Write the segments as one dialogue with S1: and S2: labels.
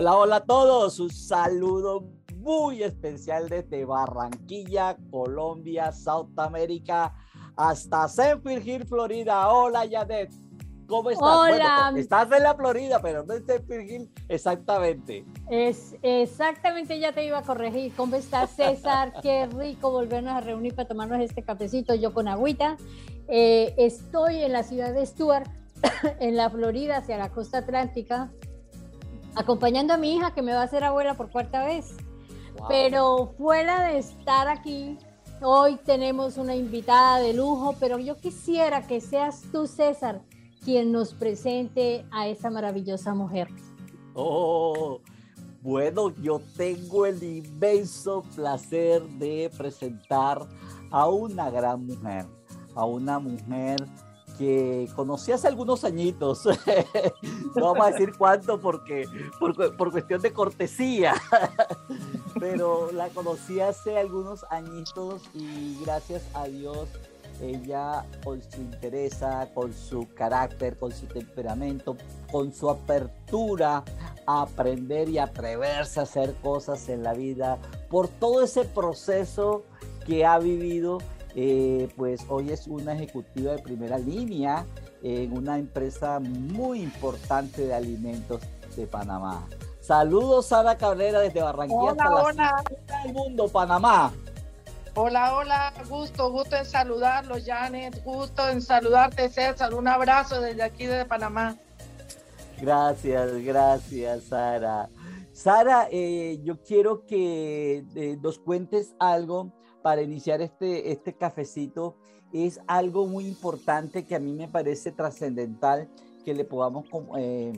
S1: Hola, hola a todos. Un saludo muy especial desde Barranquilla, Colombia, South America, hasta Senfield Hill, Florida. Hola, Yadet. ¿Cómo estás?
S2: Hola.
S1: estás en la Florida, pero no en Senfield Hill exactamente.
S2: Es exactamente, ya te iba a corregir. ¿Cómo estás, César? Qué rico volvernos a reunir para tomarnos este cafecito, yo con agüita. Eh, estoy en la ciudad de Stuart, en la Florida, hacia la costa atlántica acompañando a mi hija que me va a hacer abuela por cuarta vez. Pero fuera de estar aquí, hoy tenemos una invitada de lujo, pero yo quisiera que seas tú, César, quien nos presente a esa maravillosa mujer.
S1: Oh, bueno, yo tengo el inmenso placer de presentar a una gran mujer, a una mujer que conocí hace algunos añitos, no vamos a decir cuánto porque por, cuestión de cortesía, pero la conocí hace algunos añitos y gracias a Dios ella con su interés, con su carácter, con su temperamento, con su apertura a aprender y atreverse a hacer cosas en la vida, por todo ese proceso que ha vivido eh, pues hoy es una ejecutiva de primera línea en una empresa muy importante de alimentos de Panamá. Saludos, Sara Cabrera, desde Barranquilla
S3: hola,
S1: hasta del mundo, Panamá.
S3: Hola, hola, gusto, gusto en saludarlos, Janet, gusto en saludarte, César, un abrazo desde aquí, desde Panamá.
S1: Gracias, gracias, Sara. Sara, eh, yo quiero que eh, nos cuentes algo para iniciar este, este cafecito es algo muy importante que a mí me parece trascendental que le podamos eh,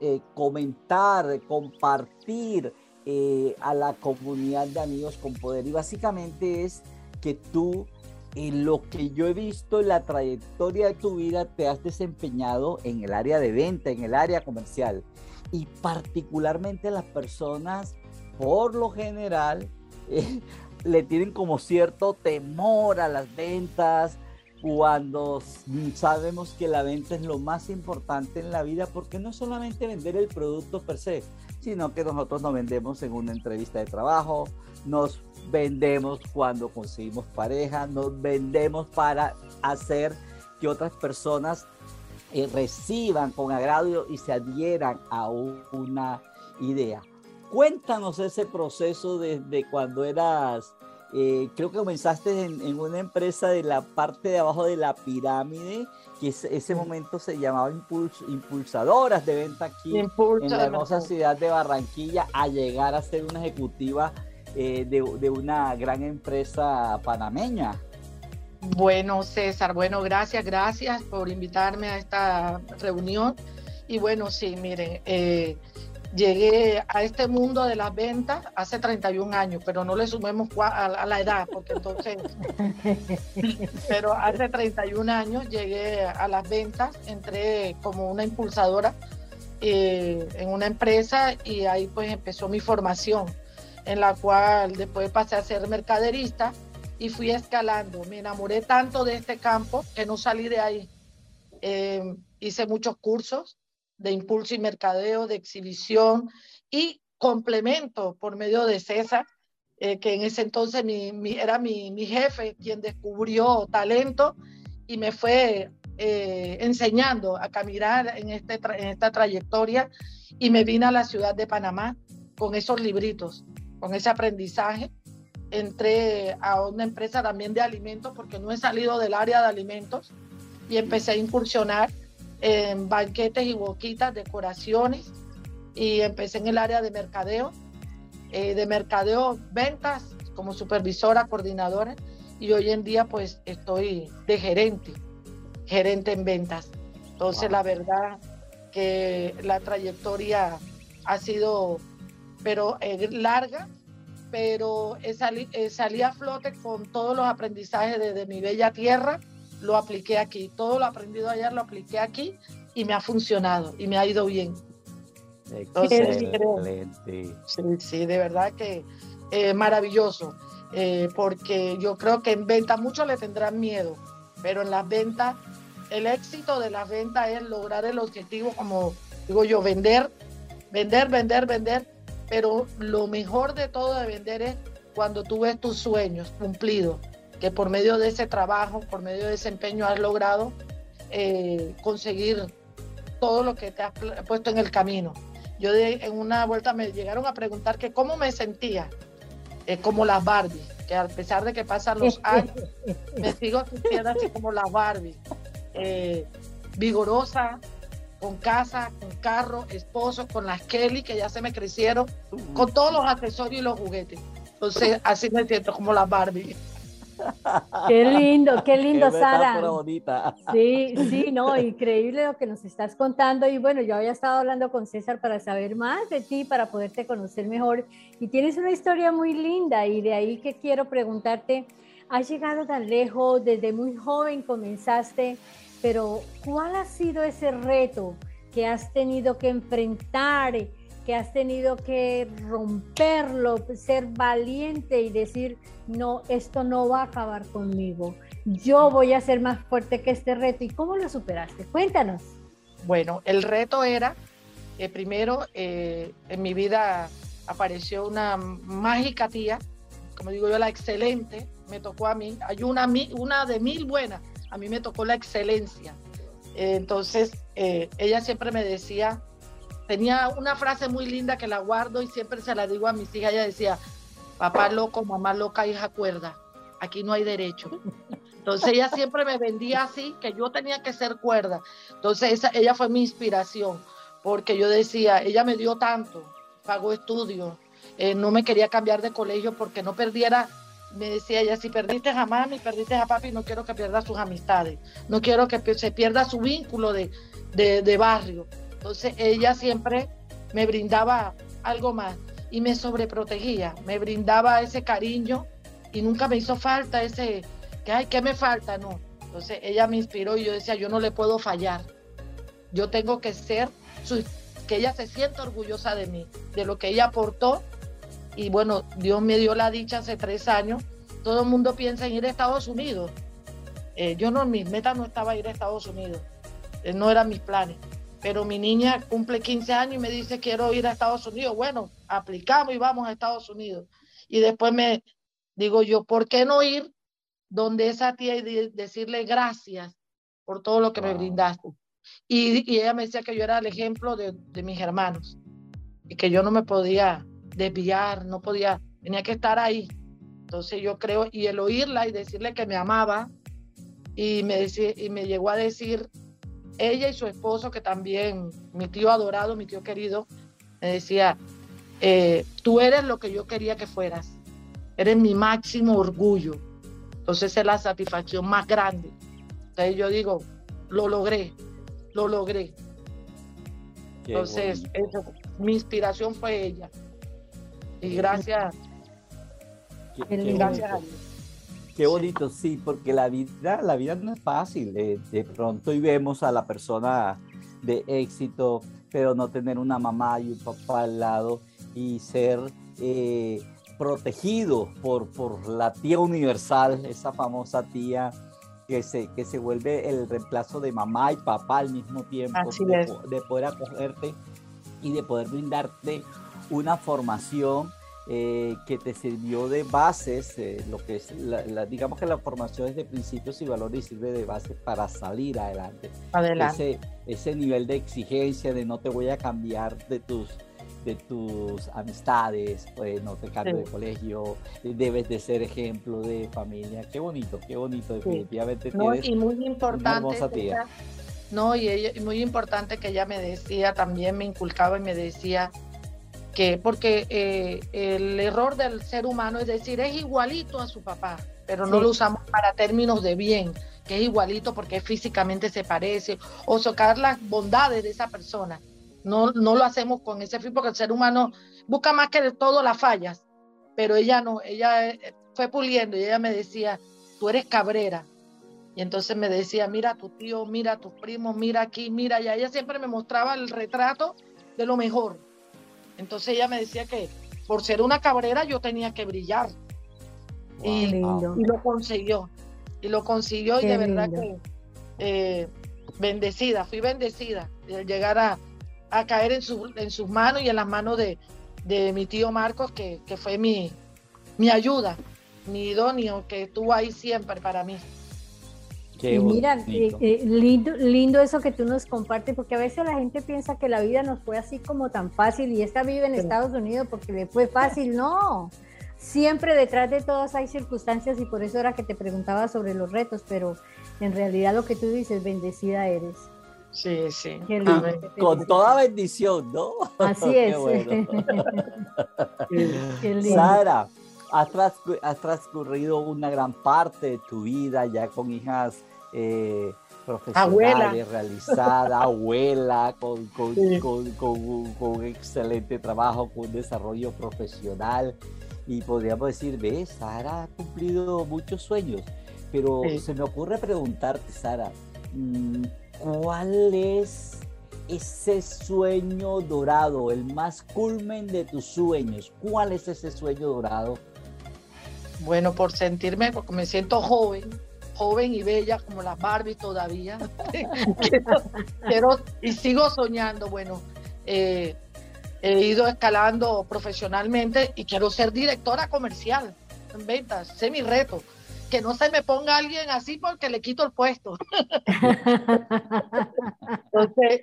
S1: eh, comentar, compartir eh, a la comunidad de amigos con poder. Y básicamente es que tú, en lo que yo he visto en la trayectoria de tu vida, te has desempeñado en el área de venta, en el área comercial. Y particularmente las personas, por lo general, le tienen como cierto temor a las ventas cuando sabemos que la venta es lo más importante en la vida porque no solamente vender el producto per se, sino que nosotros nos vendemos en una entrevista de trabajo, nos vendemos cuando conseguimos pareja, nos vendemos para hacer que otras personas eh, reciban con agrado y se adhieran a una idea. Cuéntanos ese proceso desde cuando eras, eh, creo que comenzaste en, una empresa de la parte de abajo de la pirámide, que ese momento se llamaba Impulsadoras de Venta aquí en la hermosa ciudad de Barranquilla, a llegar a ser una ejecutiva eh, de, de una gran empresa panameña.
S3: Bueno, César, bueno, gracias, gracias por invitarme a esta reunión. Y bueno, sí, miren, eh, Llegué a este mundo de las ventas hace 31 años, pero no le sumemos a la edad, porque entonces, pero hace 31 años llegué a las ventas, entré como una impulsadora eh, en una empresa y ahí pues empezó mi formación, en la cual después pasé a ser mercaderista y fui escalando. Me enamoré tanto de este campo que no salí de ahí. Eh, hice muchos cursos de impulso y mercadeo, de exhibición y complemento por medio de César, eh, que en ese entonces mi, era mi, jefe quien descubrió talento y me fue eh, enseñando a caminar en, este en esta trayectoria y me vine a la ciudad de Panamá con esos libritos, con ese aprendizaje. Entré a una empresa también de alimentos porque no he salido del área de alimentos y empecé a incursionar en banquetes y boquitas, decoraciones y empecé en el área de mercadeo, eh, de mercadeo, ventas como supervisora, coordinadora y hoy en día pues estoy de gerente, gerente en ventas. Entonces la verdad que la trayectoria ha sido pero eh, larga, pero salí, salí a flote con todos los aprendizajes de mi bella tierra lo apliqué aquí. Todo lo aprendido ayer lo apliqué aquí y me ha funcionado y me ha ido bien.
S1: Excelente.
S3: Sí, sí, de verdad que eh, maravilloso. Eh, porque yo creo que en venta muchos le tendrán miedo, pero en las ventas, el éxito de las ventas es lograr el objetivo, como digo yo, vender vender, vender, vender, pero lo mejor de todo de vender es cuando tú ves tus sueños cumplidos, que por medio de ese trabajo, por medio de ese empeño has logrado eh, conseguir todo lo que te has puesto en el camino. Yo en una vuelta me llegaron a preguntar que cómo me sentía, eh, como las Barbie, que a pesar de que pasan los años, me sigo sintiendo así como las Barbie, eh, vigorosa, con casa, con carro, esposo, con las Kelly que ya se me crecieron, con todos los accesorios y los juguetes. Entonces, así me siento como las Barbie.
S2: Qué lindo, qué lindo, Sara.
S1: Bonita.
S2: Sí, sí, no, increíble lo que nos estás contando. Y bueno, yo había estado hablando con César para saber más de ti, para poderte conocer mejor. Y tienes una historia muy linda y de ahí que quiero preguntarte, has llegado tan lejos, desde muy joven comenzaste, pero ¿cuál ha sido ese reto que has tenido que enfrentar? Que has tenido que romperlo, ser valiente y decir, no, esto no va a acabar conmigo. Yo voy a ser más fuerte que este reto. ¿Y cómo lo superaste? Cuéntanos.
S3: Bueno, el reto era, eh, primero, eh, en mi vida apareció una mágica tía, como digo yo, la excelente, me tocó a mí. Hay una, una de mil buenas, a mí me tocó la excelencia. entonces, eh, ella siempre me decía, tenía una frase muy linda que la guardo y siempre se la digo a mis hijas. Ella decía, papá loco, mamá loca, hija cuerda. Aquí no hay derecho. Entonces ella siempre me vendía así, que yo tenía que ser cuerda. Entonces ella fue mi inspiración, porque yo decía, ella me dio tanto, pagó estudios, eh, no me quería cambiar de colegio porque no perdiera, me decía ella, si perdiste a mami, perdiste a papi, no quiero que pierda sus amistades, no quiero que se pierda su vínculo de, de, de barrio. Entonces ella siempre me brindaba algo más y me sobreprotegía, me brindaba ese cariño y nunca me hizo falta ese, que ay, ¿qué me falta? No. Entonces ella me inspiró y yo decía, yo no le puedo fallar. Yo tengo que ser, que ella se sienta orgullosa de mí, de lo que ella aportó. Y bueno, Dios me dio la dicha hace tres años. Todo el mundo piensa en ir a Estados Unidos. Eh, yo no, mi meta no estaba ir a Estados Unidos. Eh, no eran mis planes pero mi niña cumple 15 años y me dice quiero ir a Estados Unidos. Bueno, aplicamos y vamos a Estados Unidos. Y después me digo yo, ¿por qué no ir donde esa tía y decirle gracias por todo lo que me brindaste? Y, ella me decía que yo era el ejemplo de, de mis hermanos y que yo no me podía desviar, no podía, tenía que estar ahí. Entonces yo creo, y el oírla y decirle que me amaba, y me, decía, y me llegó a decir, ella y su esposo, que también, mi tío adorado, mi tío querido, me decía, eh, tú eres lo que yo quería que fueras, eres mi máximo orgullo. Entonces es la satisfacción más grande. Entonces yo digo, lo logré, lo logré. Entonces, mi inspiración fue ella. Y gracias.
S1: gracias a Dios. Qué bonito, sí, porque la vida, la vida no es fácil. de pronto y vemos a la persona de éxito, pero no tener una mamá y un papá al lado y ser eh, protegido por, por la tía universal, esa famosa tía que se, que se vuelve el reemplazo de mamá y papá al mismo tiempo, de, de poder acogerte y de poder brindarte una formación eh, que te sirvió de bases, eh, lo que es, la, digamos que la formación es de principios y valores y sirve de base para salir adelante.
S3: Adelante.
S1: Ese, ese nivel de exigencia de no te voy a cambiar de tus de tus amistades, pues no te cambio de colegio, debes de ser ejemplo de familia. Qué bonito, qué bonito, definitivamente.
S3: No, y muy importante. no, y, ella, y muy importante que ella me decía, también me inculcaba y me decía, porque eh, el error del ser humano es decir, es igualito a su papá, pero no lo usamos para términos de bien, que es igualito porque físicamente se parece, o socar las bondades de esa persona. No, no lo hacemos con ese fin porque el ser humano busca más que de todo las fallas, pero ella no, ella eh, fue puliendo y ella me decía, tú eres cabrera. Y entonces me decía, mira a tu tío, mira a tus primos, mira aquí, mira allá. Ella siempre me mostraba el retrato de lo mejor entonces ella me decía que por ser una cabrera yo tenía que brillar. y, lo consiguió. Y lo consiguió y de verdad que eh, bendecida, fui bendecida de llegar a, a caer en, su, en sus manos y en las manos de, de mi tío Marcos, que, que fue mi, mi ayuda, mi idóneo, que estuvo ahí siempre para mí.
S2: Y mira, eh, eh, lindo, lindo eso que tú nos compartes, porque a veces la gente piensa que la vida nos fue así como tan fácil y esta vive en Estados Unidos porque le fue fácil. No, siempre detrás de todas hay circunstancias y por eso era que te preguntaba sobre los retos, pero en realidad lo que tú dices, bendecida eres.
S3: Sí, sí.
S1: con toda bendición, ¿no?
S2: Así es.
S1: Sara, has, transcurrido una gran parte de tu vida ya con hijas eh, profesionales realizadas, abuela, con, con, con, un excelente trabajo, con un desarrollo profesional. Y podríamos decir, ves, Sara ha cumplido muchos sueños. Pero se me ocurre preguntarte, Sara, mm, ¿cuál es ese sueño dorado, el más culmen de tus sueños? ¿Cuál es ese sueño dorado?
S3: Bueno, por sentirme, porque me siento joven, joven y bella como la Barbie todavía. quiero, y sigo soñando, bueno, eh, he ido escalando profesionalmente y quiero ser directora comercial en ventas, es mi reto que no se me ponga alguien así porque le quito el puesto. Entonces,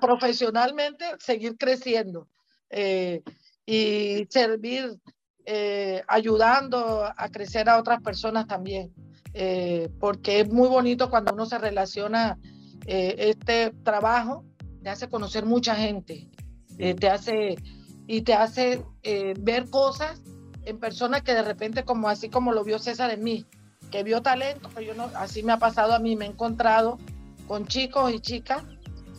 S3: profesionalmente, seguir creciendo eh, y servir, eh, ayudando a crecer a otras personas también, eh, porque es muy bonito cuando uno se relaciona, este trabajo te hace conocer mucha gente, te hace y te hace ver cosas en personas que de repente, como así como lo vio César en mí, que vio talento, que yo no, así me ha pasado a mí, me he encontrado con chicos y chicas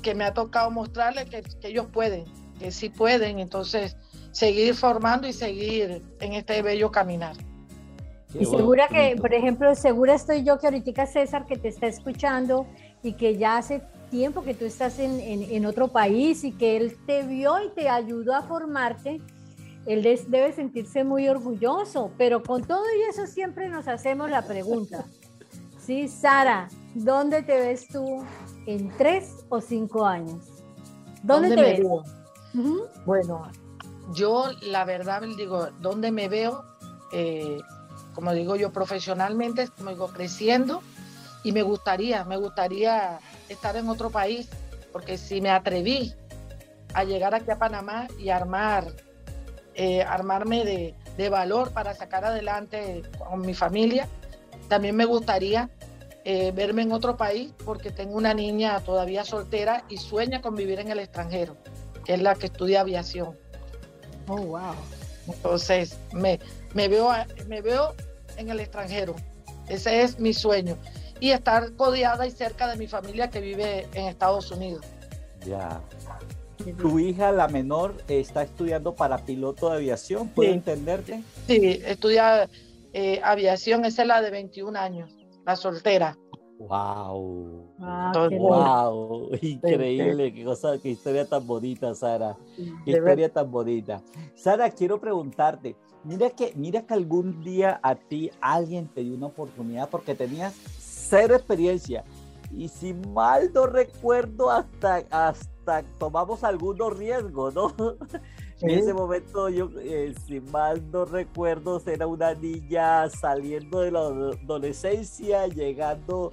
S3: que me ha tocado mostrarles que, ellos pueden, que sí pueden, entonces seguir formando y seguir en este bello caminar.
S2: Y segura que, por ejemplo, segura estoy yo que ahorita César que te está escuchando y que ya hace tiempo que tú estás en, en otro país y que él te vio y te ayudó a formarte él debe sentirse muy orgulloso, pero con todo y eso siempre nos hacemos la pregunta. Sí, Sara, ¿dónde te ves tú en tres o cinco años? ¿Dónde, te ves?
S3: Bueno, yo la verdad digo, ¿dónde me veo? Eh, como digo yo, profesionalmente, como digo, creciendo y me gustaría, me gustaría estar en otro país, porque si me atreví a llegar aquí a Panamá y armar eh, armarme de, valor para sacar adelante con mi familia. También me gustaría eh, verme en otro país porque tengo una niña todavía soltera y sueña con vivir en el extranjero, que es la que estudia aviación.
S2: Oh, wow.
S3: Entonces, me, me, veo, me veo en el extranjero. Ese es mi sueño. Y estar codeada y cerca de mi familia que vive en Estados Unidos.
S1: Ya. Tu hija, la menor, está estudiando para piloto de aviación, ¿puedo entenderte?
S3: Sí, estudia eh, aviación, esa es la de 21 años, la soltera.
S1: Wow. wow, increíble, qué cosa, qué historia tan bonita, Sara. Qué historia tan bonita. Sara, quiero preguntarte, mira que, mira que algún día a ti alguien te dio una oportunidad porque tenías cero experiencia. Y si mal no recuerdo, hasta, hasta tomamos algunos riesgos, ¿no? En ese momento yo, eh, si mal no recuerdo, era una niña saliendo de la adolescencia, llegando,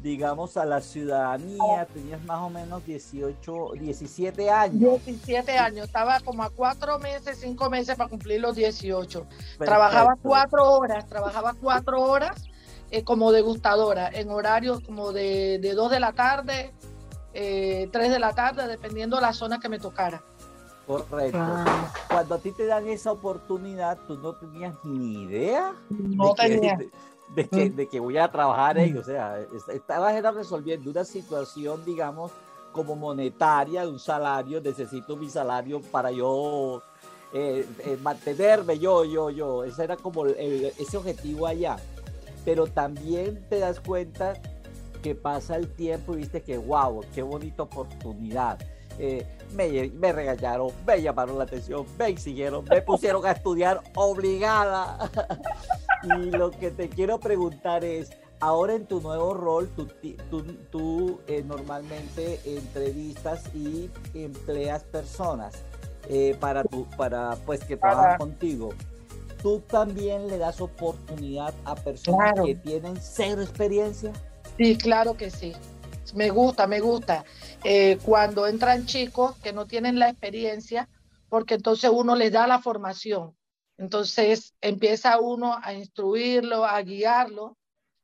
S1: digamos, a la ciudadanía, tenías más o menos 18, 17 años.
S3: 17 años, estaba como a cuatro meses, cinco meses para cumplir los 18. Trabajaba cuatro horas, trabajaba cuatro horas eh, como degustadora, en horarios como de, de 2 de la tarde eh, 3 de la tarde, dependiendo de la zona que me tocara.
S1: Correcto. Cuando a ti te dan esa oportunidad, tú no tenías ni idea
S3: no de, tenía.
S1: Que, de, que, mm. de, que, voy a trabajar ahí. O sea, estabas resolviendo una situación, digamos, como monetaria, de un salario. Necesito mi salario para yo eh, eh, mantenerme, yo, yo, yo. Ese era como ese objetivo allá. Pero también te das cuenta que pasa el tiempo y viste que, wow, qué bonita oportunidad. Eh, me, me, regañaron, me llamaron la atención, me exigieron, me pusieron a estudiar obligada. y lo que te quiero preguntar es, ahora en tu nuevo rol, tú, tú, eh, normalmente entrevistas y empleas personas eh, para, tu, para pues que trabajan contigo. Tú también le das oportunidad a personas que tienen cero experiencia.
S3: Sí, claro que sí. Me gusta, me gusta. Eh, cuando entran chicos que no tienen la experiencia, porque entonces uno les da la formación. Entonces empieza uno a instruirlo, a guiarlo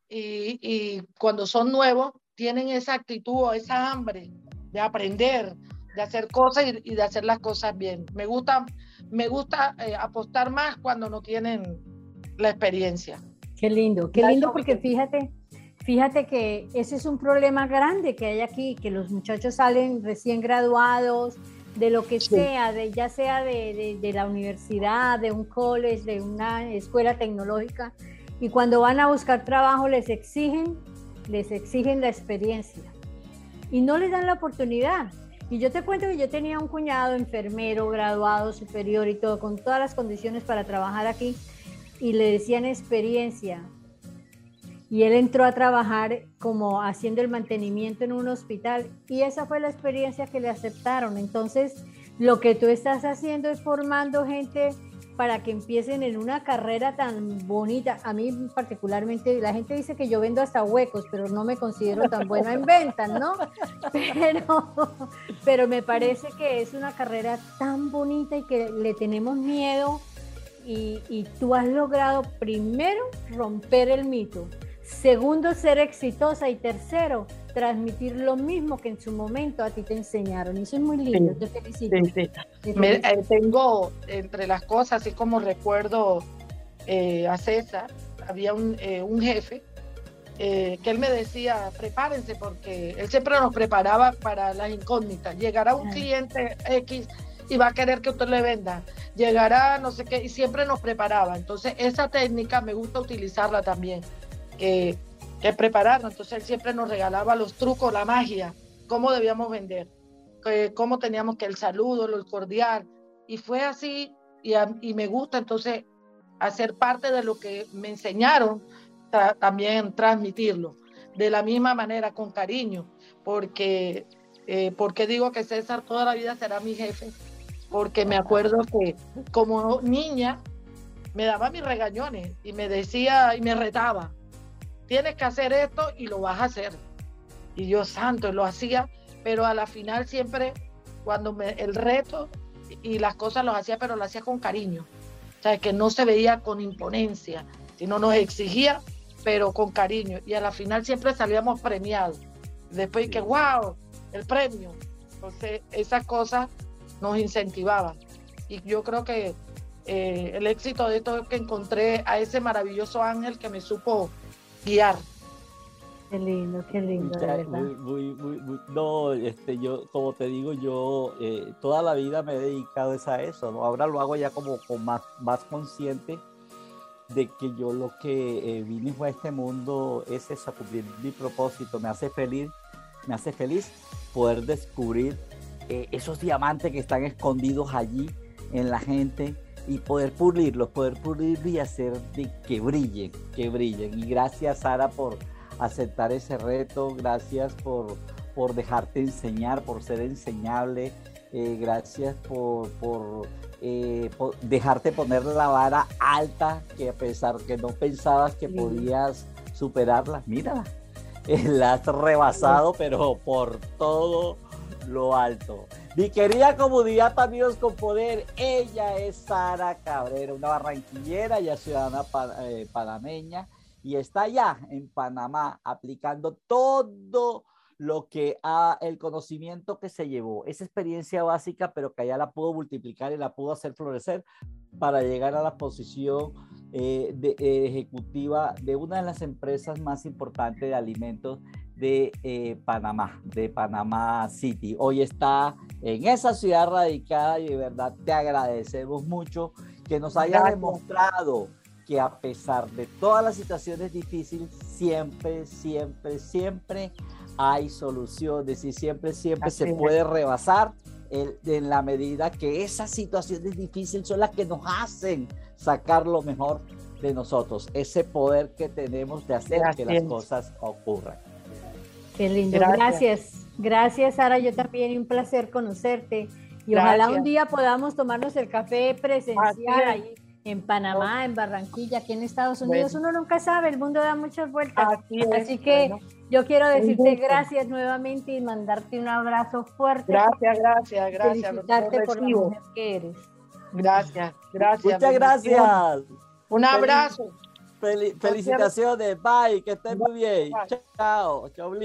S3: y, cuando son nuevos tienen esa actitud o esa hambre de aprender, de hacer cosas y, de hacer las cosas bien. Me gusta, me gusta eh, apostar más cuando no tienen la experiencia.
S2: Qué lindo, qué lindo porque fíjate, fíjate que ese es un problema grande que hay aquí, que los muchachos salen recién graduados de lo que sea, de, ya sea de, de, la universidad, de un college, de una escuela tecnológica, y cuando van a buscar trabajo les exigen, les exigen la experiencia y no les dan la oportunidad. Y yo te cuento que yo tenía un cuñado enfermero, graduado, superior y todo, con todas las condiciones para trabajar aquí, y le decían experiencia. Y él entró a trabajar como haciendo el mantenimiento en un hospital, y esa fue la experiencia que le aceptaron. Entonces, lo que tú estás haciendo es formando gente para que empiecen en una carrera tan bonita. A mí particularmente, la gente dice que yo vendo hasta huecos, pero no me considero tan buena en ventas, ¿no? Pero, pero me parece que es una carrera tan bonita y que le tenemos miedo y, y tú has logrado primero romper el mito, segundo ser exitosa y tercero transmitir lo mismo que en su momento a ti te enseñaron. Eso es muy lindo, te felicito.
S3: Eh, tengo entre las cosas, así como recuerdo eh, a César, había un, eh, un jefe que él me decía, prepárense, porque él siempre nos preparaba para las incógnitas. Llegará un cliente X y va a querer que usted le venda. Llegará no sé qué, y siempre nos preparaba. Entonces, esa técnica me gusta utilizarla también. Que que prepararnos. Entonces él siempre nos regalaba los trucos, la magia, cómo debíamos vender, cómo teníamos que el saludo, el cordial. Y fue así y, me gusta entonces hacer parte de lo que me enseñaron, también transmitirlo. De la misma manera, con cariño, porque, eh, porque digo que César toda la vida será mi jefe, porque me acuerdo que como niña me daba mis regañones y me decía y me retaba tienes que hacer esto y lo vas a hacer. Y yo santo, lo hacía, pero a la final siempre cuando me, el reto y las cosas los hacía, pero lo hacía con cariño. O sea, que no se veía con imponencia, sino nos exigía, pero con cariño. Y a la final siempre salíamos premiados. Después que, wow, el premio. Entonces, esas cosas nos incentivaban. Y yo creo que eh, el éxito de esto es que encontré a ese maravilloso ángel que me supo guiar.
S2: Qué lindo, qué lindo.
S1: no, este, yo, como te digo, yo eh, toda la vida me he dedicado a eso, ¿no? Ahora lo hago ya como, más, más consciente de que yo lo que eh, vine a este mundo es eso, cumplir mi propósito, me hace feliz, me hace feliz poder descubrir eh, esos diamantes que están escondidos allí en la gente, y poder pulirlos, poder pulirlos y hacer de que brillen, que brillen. Y gracias Sara por aceptar ese reto, gracias por, por dejarte enseñar, por ser enseñable, eh, gracias por, eh, por, dejarte poner la vara alta, que a pesar que no pensabas que podías superarla, mírala, la has rebasado, pero por todo lo alto. Mi querida comunidad Amigos con Poder, ella es Sara Cabrera, una barranquillera, ya ciudadana eh, panameña, y está allá en Panamá aplicando todo lo que ha, el conocimiento que se llevó, esa experiencia básica, pero que allá la pudo multiplicar y la pudo hacer florecer para llegar a la posición eh, de, eh, ejecutiva de una de las empresas más importantes de alimentos de eh, Panamá, de Panamá City. Hoy está en esa ciudad radicada y de verdad te agradecemos mucho que nos haya demostrado que a pesar de todas las situaciones difíciles, siempre, siempre, siempre hay soluciones y siempre, siempre se puede rebasar en la medida que esas situaciones difíciles son las que nos hacen sacar lo mejor de nosotros, ese poder que tenemos de hacer que las cosas ocurran.
S2: Qué lindo, gracias. Gracias, Sara, yo también, un placer conocerte. Y ojalá un día podamos tomarnos el café presencial ahí en Panamá, en Barranquilla, aquí en Estados Unidos. Uno nunca sabe, el mundo da muchas vueltas. Así, que yo quiero decirte gracias nuevamente y mandarte un abrazo fuerte.
S3: Gracias, gracias, gracias.
S2: Felicitarte por la mujer que eres.
S3: Gracias, gracias.
S1: Muchas gracias.
S3: Un abrazo.
S1: felicitaciones, bye, que estén muy bien. Chao, chao,